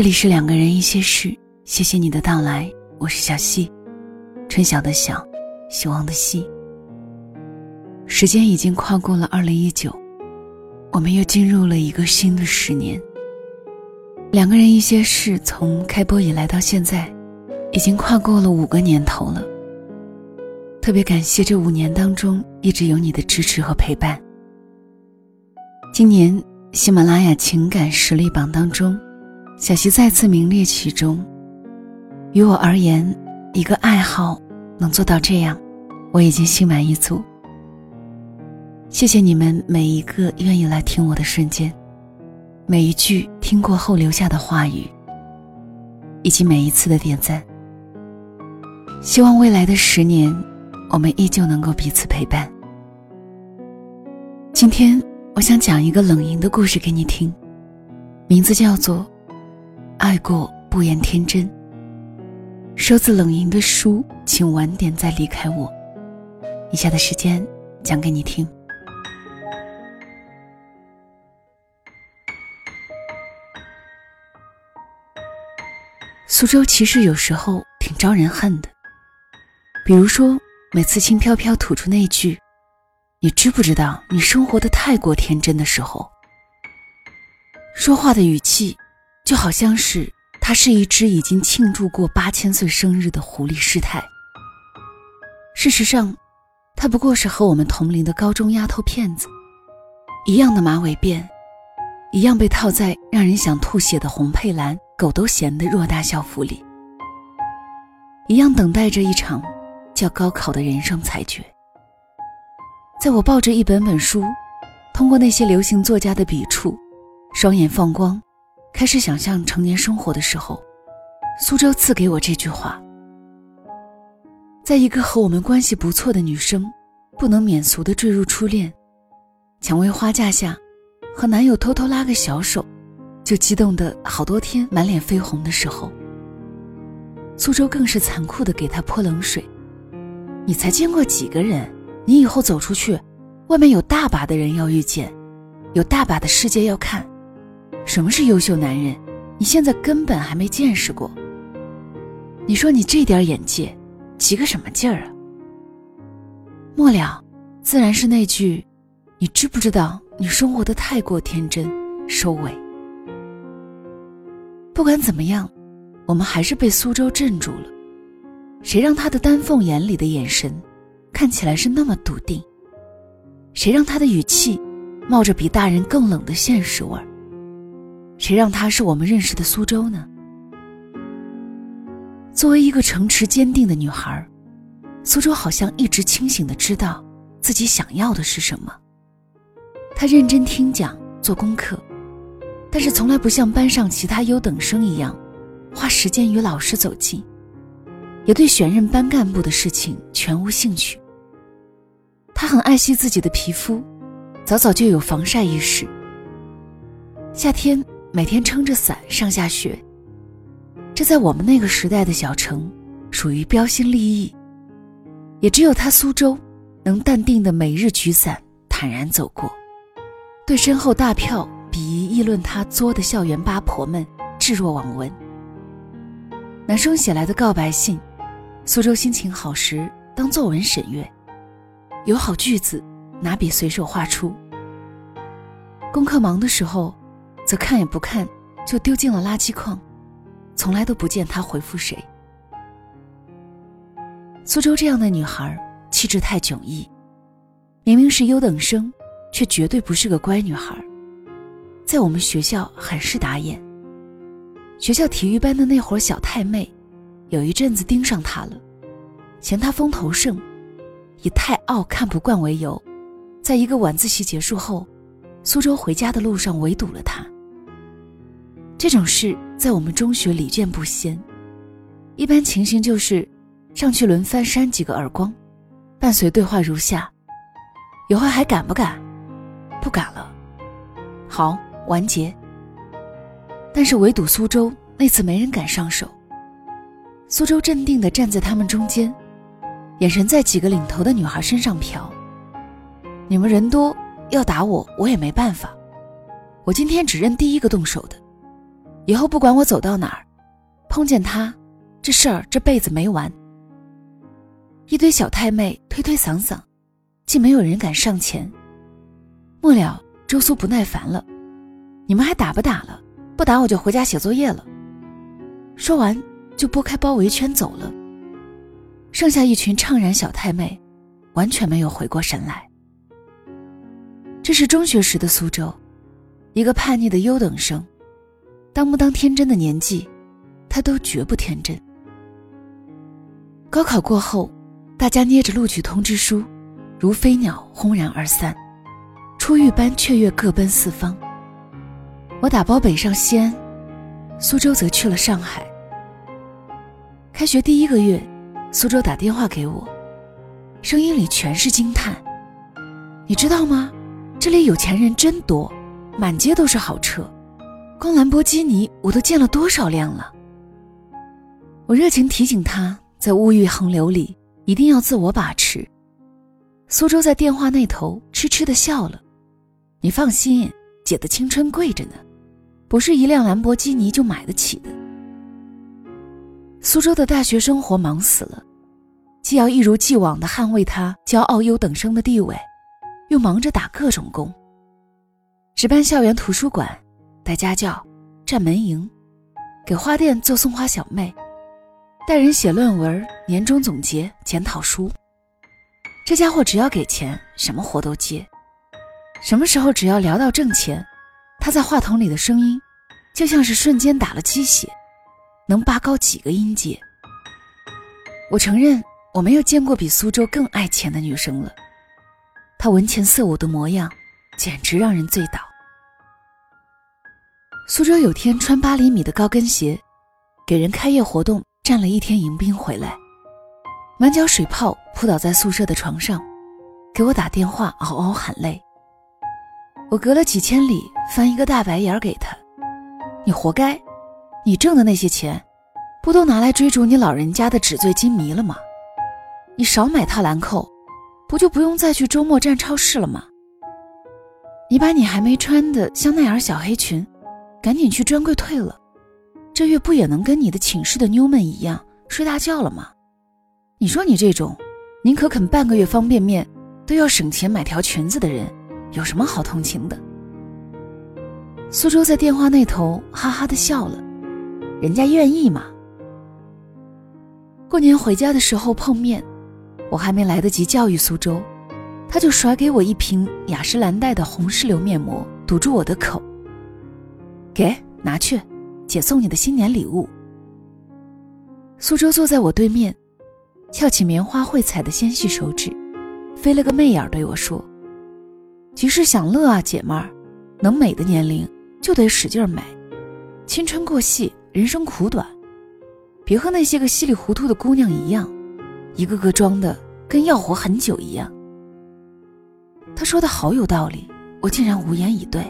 这里是两个人一些事，谢谢你的到来，我是小溪，春晓的晓，希望的希。时间已经跨过了二零一九，我们又进入了一个新的十年。两个人一些事从开播以来到现在，已经跨过了五个年头了。特别感谢这五年当中一直有你的支持和陪伴。今年喜马拉雅情感实力榜当中。小溪再次名列其中。于我而言，一个爱好能做到这样，我已经心满意足。谢谢你们每一个愿意来听我的瞬间，每一句听过后留下的话语，以及每一次的点赞。希望未来的十年，我们依旧能够彼此陪伴。今天，我想讲一个冷莹的故事给你听，名字叫做。爱过不言天真。收自冷莹的书，请晚点再离开我。以下的时间讲给你听。苏州其实有时候挺招人恨的，比如说每次轻飘飘吐出那句“你知不知道你生活的太过天真”的时候，说话的语气。就好像是他是一只已经庆祝过八千岁生日的狐狸师太。事实上，他不过是和我们同龄的高中丫头片子，一样的马尾辫，一样被套在让人想吐血的红配蓝狗都嫌的偌大校服里，一样等待着一场叫高考的人生裁决。在我抱着一本本书，通过那些流行作家的笔触，双眼放光。开始想象成年生活的时候，苏州赐给我这句话：在一个和我们关系不错的女生不能免俗的坠入初恋，蔷薇花架下和男友偷偷拉个小手，就激动的好多天满脸绯红的时候，苏州更是残酷的给他泼冷水：你才见过几个人？你以后走出去，外面有大把的人要遇见，有大把的世界要看。什么是优秀男人？你现在根本还没见识过。你说你这点眼界，急个什么劲儿啊？末了，自然是那句：“你知不知道你生活的太过天真？”收尾。不管怎么样，我们还是被苏州镇住了。谁让他的丹凤眼里的眼神，看起来是那么笃定？谁让他的语气，冒着比大人更冷的现实味儿？谁让她是我们认识的苏州呢？作为一个城池坚定的女孩，苏州好像一直清醒的知道自己想要的是什么。她认真听讲、做功课，但是从来不像班上其他优等生一样，花时间与老师走近，也对选任班干部的事情全无兴趣。她很爱惜自己的皮肤，早早就有防晒意识。夏天。每天撑着伞上下学，这在我们那个时代的小城，属于标新立异。也只有他苏州，能淡定的每日举伞坦然走过，对身后大票鄙夷议论他作的校园八婆们置若罔闻。男生写来的告白信，苏州心情好时当作文审阅，有好句子拿笔随手画出。功课忙的时候。则看也不看，就丢进了垃圾筐，从来都不见他回复谁。苏州这样的女孩，气质太迥异，明明是优等生，却绝对不是个乖女孩，在我们学校很是打眼。学校体育班的那伙小太妹，有一阵子盯上她了，嫌她风头盛，以太傲看不惯为由，在一个晚自习结束后，苏州回家的路上围堵了她。这种事在我们中学屡见不鲜，一般情形就是上去轮番扇几个耳光，伴随对话如下：“以后还敢不敢？不敢了。好，完结。”但是围堵苏州那次没人敢上手。苏州镇定地站在他们中间，眼神在几个领头的女孩身上瞟。你们人多，要打我我也没办法。我今天只认第一个动手的。以后不管我走到哪儿，碰见他，这事儿这辈子没完。一堆小太妹推推搡搡，竟没有人敢上前。末了，周苏不耐烦了：“你们还打不打了？不打我就回家写作业了。”说完，就拨开包围圈走了。剩下一群怅然小太妹，完全没有回过神来。这是中学时的苏州，一个叛逆的优等生，当不当天真的年纪，他都绝不天真。高考过后。大家捏着录取通知书，如飞鸟轰然而散，出狱般雀跃，各奔四方。我打包北上西安，苏州则去了上海。开学第一个月，苏州打电话给我，声音里全是惊叹：“你知道吗？这里有钱人真多，满街都是好车，光兰博基尼我都见了多少辆了。”我热情提醒他，在物欲横流里。一定要自我把持。苏州在电话那头痴痴的笑了。你放心，姐的青春贵着呢，不是一辆兰博基尼就买得起的。苏州的大学生活忙死了，既要一如既往的捍卫他骄傲优等生的地位，又忙着打各种工，值班校园图书馆，带家教，站门迎，给花店做送花小妹。带人写论文、年终总结、检讨书，这家伙只要给钱，什么活都接。什么时候只要聊到挣钱，他在话筒里的声音，就像是瞬间打了鸡血，能拔高几个音阶。我承认，我没有见过比苏州更爱钱的女生了。她文钱色舞的模样，简直让人醉倒。苏州有天穿八厘米的高跟鞋，给人开业活动。站了一天迎宾回来，满脚水泡扑倒在宿舍的床上，给我打电话嗷嗷喊累。我隔了几千里翻一个大白眼给他：“你活该，你挣的那些钱，不都拿来追逐你老人家的纸醉金迷了吗？你少买套兰蔻，不就不用再去周末站超市了吗？你把你还没穿的香奈儿小黑裙，赶紧去专柜退了。”这月不也能跟你的寝室的妞们一样睡大觉了吗？你说你这种宁可啃半个月方便面，都要省钱买条裙子的人，有什么好同情的？苏州在电话那头哈哈的笑了，人家愿意嘛。过年回家的时候碰面，我还没来得及教育苏州，他就甩给我一瓶雅诗兰黛的红石榴面膜，堵住我的口。给，拿去。姐送你的新年礼物。苏州坐在我对面，翘起棉花会踩的纤细手指，飞了个媚眼对我说：“及时享乐啊，姐们儿，能美的年龄就得使劲美。青春过隙，人生苦短，别和那些个稀里糊涂的姑娘一样，一个个装的跟要活很久一样。”他说的好有道理，我竟然无言以对。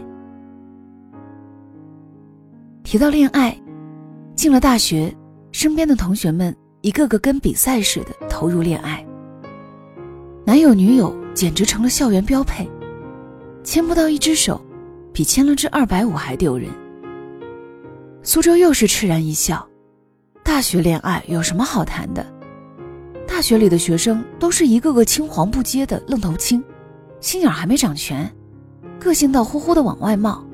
提到恋爱，进了大学，身边的同学们一个个跟比赛似的投入恋爱。男友女友简直成了校园标配，牵不到一只手，比牵了只二百五还丢人。苏州又是嗤然一笑：“大学恋爱有什么好谈的？大学里的学生都是一个个青黄不接的愣头青，心眼还没长全，个性倒呼呼的往外冒。”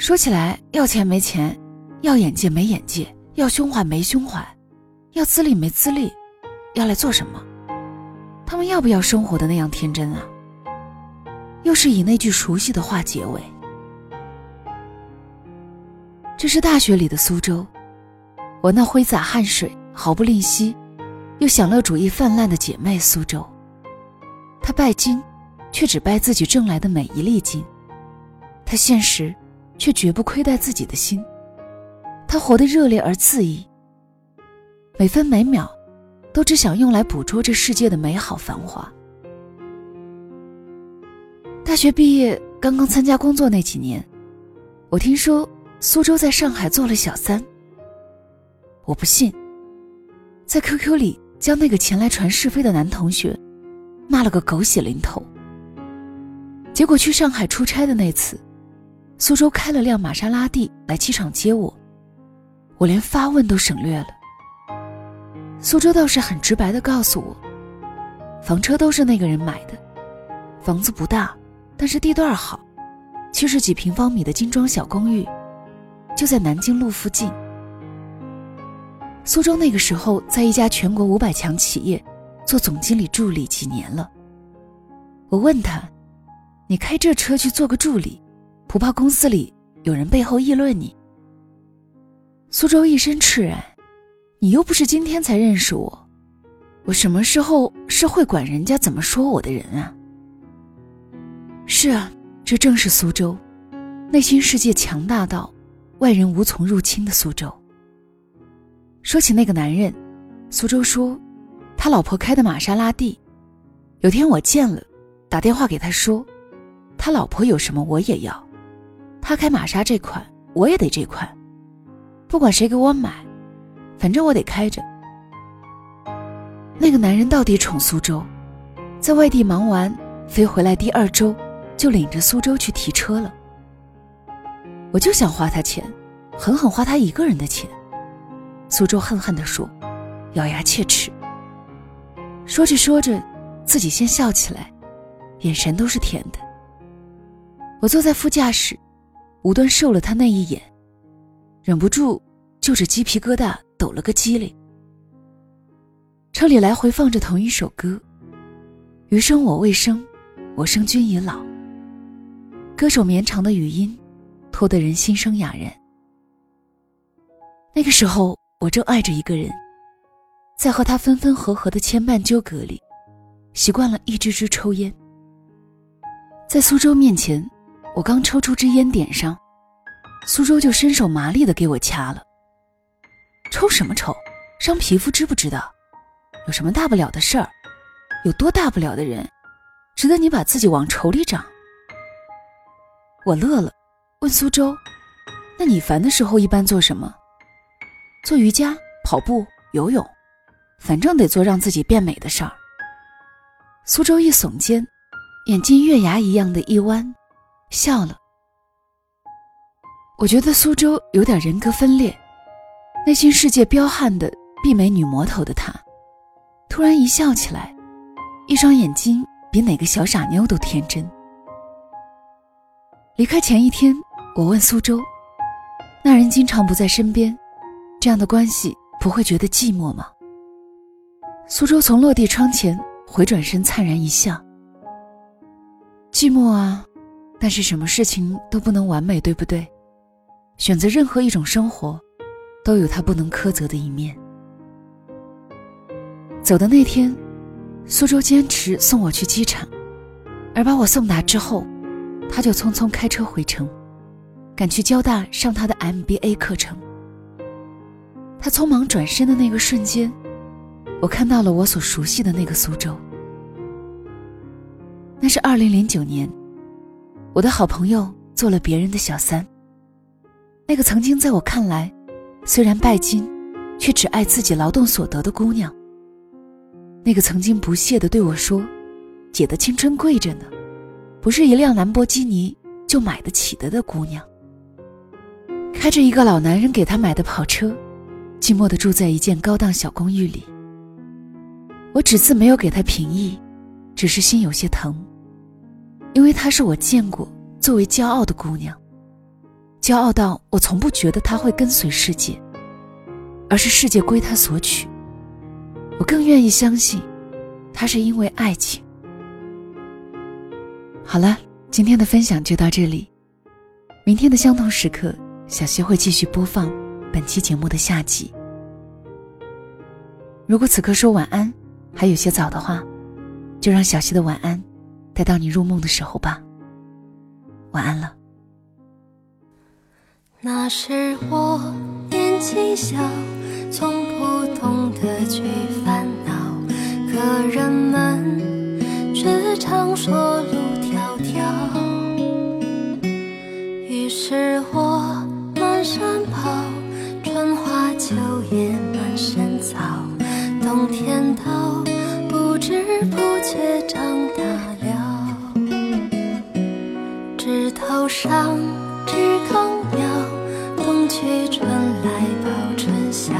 说起来，要钱没钱，要眼界没眼界，要胸怀没胸怀，要资历没资历，要来做什么？他们要不要生活的那样天真啊？又是以那句熟悉的话结尾。这是大学里的苏州，我那挥洒汗水毫不吝惜，又享乐主义泛滥的姐妹苏州。她拜金，却只拜自己挣来的每一粒金。她现实。却绝不亏待自己的心，他活得热烈而恣意，每分每秒都只想用来捕捉这世界的美好繁华。大学毕业，刚刚参加工作那几年，我听说苏州在上海做了小三。我不信，在 QQ 里将那个前来传是非的男同学骂了个狗血淋头。结果去上海出差的那次。苏州开了辆玛莎拉蒂来机场接我，我连发问都省略了。苏州倒是很直白的告诉我，房车都是那个人买的，房子不大，但是地段好，七十几平方米的精装小公寓，就在南京路附近。苏州那个时候在一家全国五百强企业做总经理助理几年了。我问他：“你开这车去做个助理，不怕公司里有人背后议论你？”苏州一身赤然：“你又不是今天才认识我，我什么时候是会管人家怎么说我的人啊？”是啊，这正是苏州，内心世界强大到外人无从入侵的苏州。说起那个男人，苏州说，他老婆开的玛莎拉蒂，有天我见了，打电话给他说，他老婆有什么我也要，他开玛莎这款我也得这款，不管谁给我买，反正我得开着。那个男人到底宠苏州，在外地忙完飞回来第二周，就领着苏州去提车了。我就想花他钱，狠狠花他一个人的钱。苏州恨恨地说：“咬牙切齿。”说着说着，自己先笑起来，眼神都是甜的。我坐在副驾驶，无端受了他那一眼，忍不住就着鸡皮疙瘩抖了个机灵。车里来回放着同一首歌：“余生我未生，我生君已老。”歌手绵长的语音，拖得人心生哑然。那个时候。我正爱着一个人，在和他分分合合的牵绊纠葛里，习惯了一支支抽烟。在苏州面前，我刚抽出支烟点上，苏州就伸手麻利的给我掐了。抽什么抽？伤皮肤知不知道？有什么大不了的事儿？有多大不了的人，值得你把自己往愁里长？我乐了，问苏州：“那你烦的时候一般做什么？”做瑜伽、跑步、游泳，反正得做让自己变美的事儿。苏州一耸肩，眼睛月牙一样的一弯，笑了。我觉得苏州有点人格分裂，内心世界彪悍的碧美女魔头的她，突然一笑起来，一双眼睛比哪个小傻妞都天真。离开前一天，我问苏州，那人经常不在身边。这样的关系不会觉得寂寞吗？苏州从落地窗前回转身，灿然一笑。寂寞啊，但是什么事情都不能完美，对不对？选择任何一种生活，都有它不能苛责的一面。走的那天，苏州坚持送我去机场，而把我送达之后，他就匆匆开车回城，赶去交大上他的 MBA 课程。他匆忙转身的那个瞬间，我看到了我所熟悉的那个苏州。那是二零零九年，我的好朋友做了别人的小三。那个曾经在我看来，虽然拜金，却只爱自己劳动所得的姑娘。那个曾经不屑的对我说：“姐的青春贵着呢，不是一辆兰博基尼就买得起的的姑娘。”开着一个老男人给她买的跑车。寂寞的住在一间高档小公寓里，我只字没有给他评议，只是心有些疼，因为她是我见过最为骄傲的姑娘，骄傲到我从不觉得她会跟随世界，而是世界归她所取。我更愿意相信，她是因为爱情。好了，今天的分享就到这里，明天的相同时刻，小溪会继续播放。本期节目的下集。如果此刻说晚安还有些早的话，就让小溪的晚安待到你入梦的时候吧。晚安了。那时我年纪小，从不懂得去烦恼，可人们却常说路迢迢。于是我上枝头鸟，冬去春来报春晓，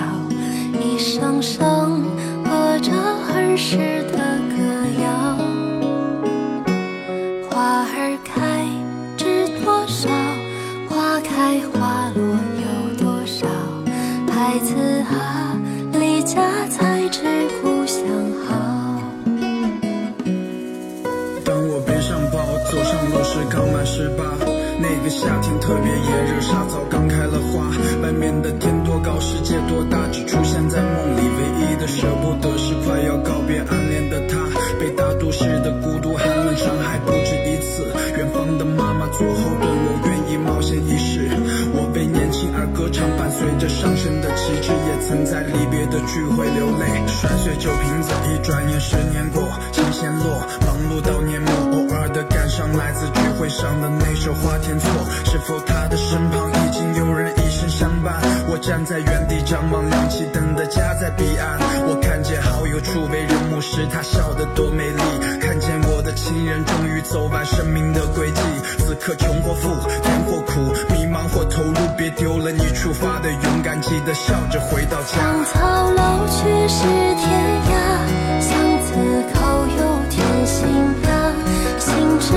一声声和着儿时的歌谣。花儿开知多少，花开花落有多少？孩子啊，离家才知故乡好。当我背上包，走上路时，刚满十八。那个夏天特别炎热，沙草刚开了花。外面的天多高，世界多大，只出现在梦里。唯一的舍不得是快要告别暗恋的他，被大都市的孤独寒冷伤害不止一次。远方的妈妈做后盾，我愿意冒险一试。我为年轻而歌唱，伴随着上升的旗帜，也曾在离别的聚会流泪。摔碎酒瓶子，一转眼十年过，琴弦落，忙碌到年末，偶尔的感伤来自会上的那首《花田错》，是否他的身旁已经有人一生相伴？我站在原地张望，亮起灯的家在彼岸。我看见好友初为人母时，他笑得多美丽。看见我的亲人终于走完生命的轨迹。此刻穷或富，甜或苦，迷茫或投入，别丢了你出发的勇敢，记得笑着回到家。芳草老去是天涯，巷子口有天心呀，心知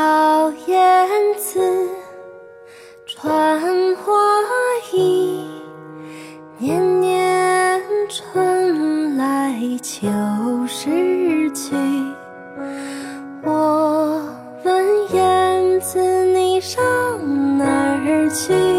小燕子穿花衣，年年春来秋时去。我问燕子你上哪儿去？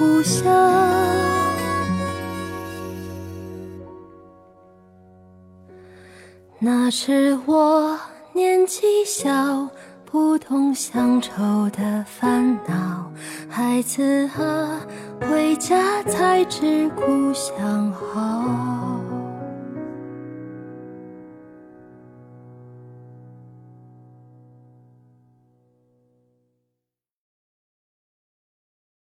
故乡。那是我年纪小，不懂乡愁的烦恼。孩子啊，回家才知故乡好。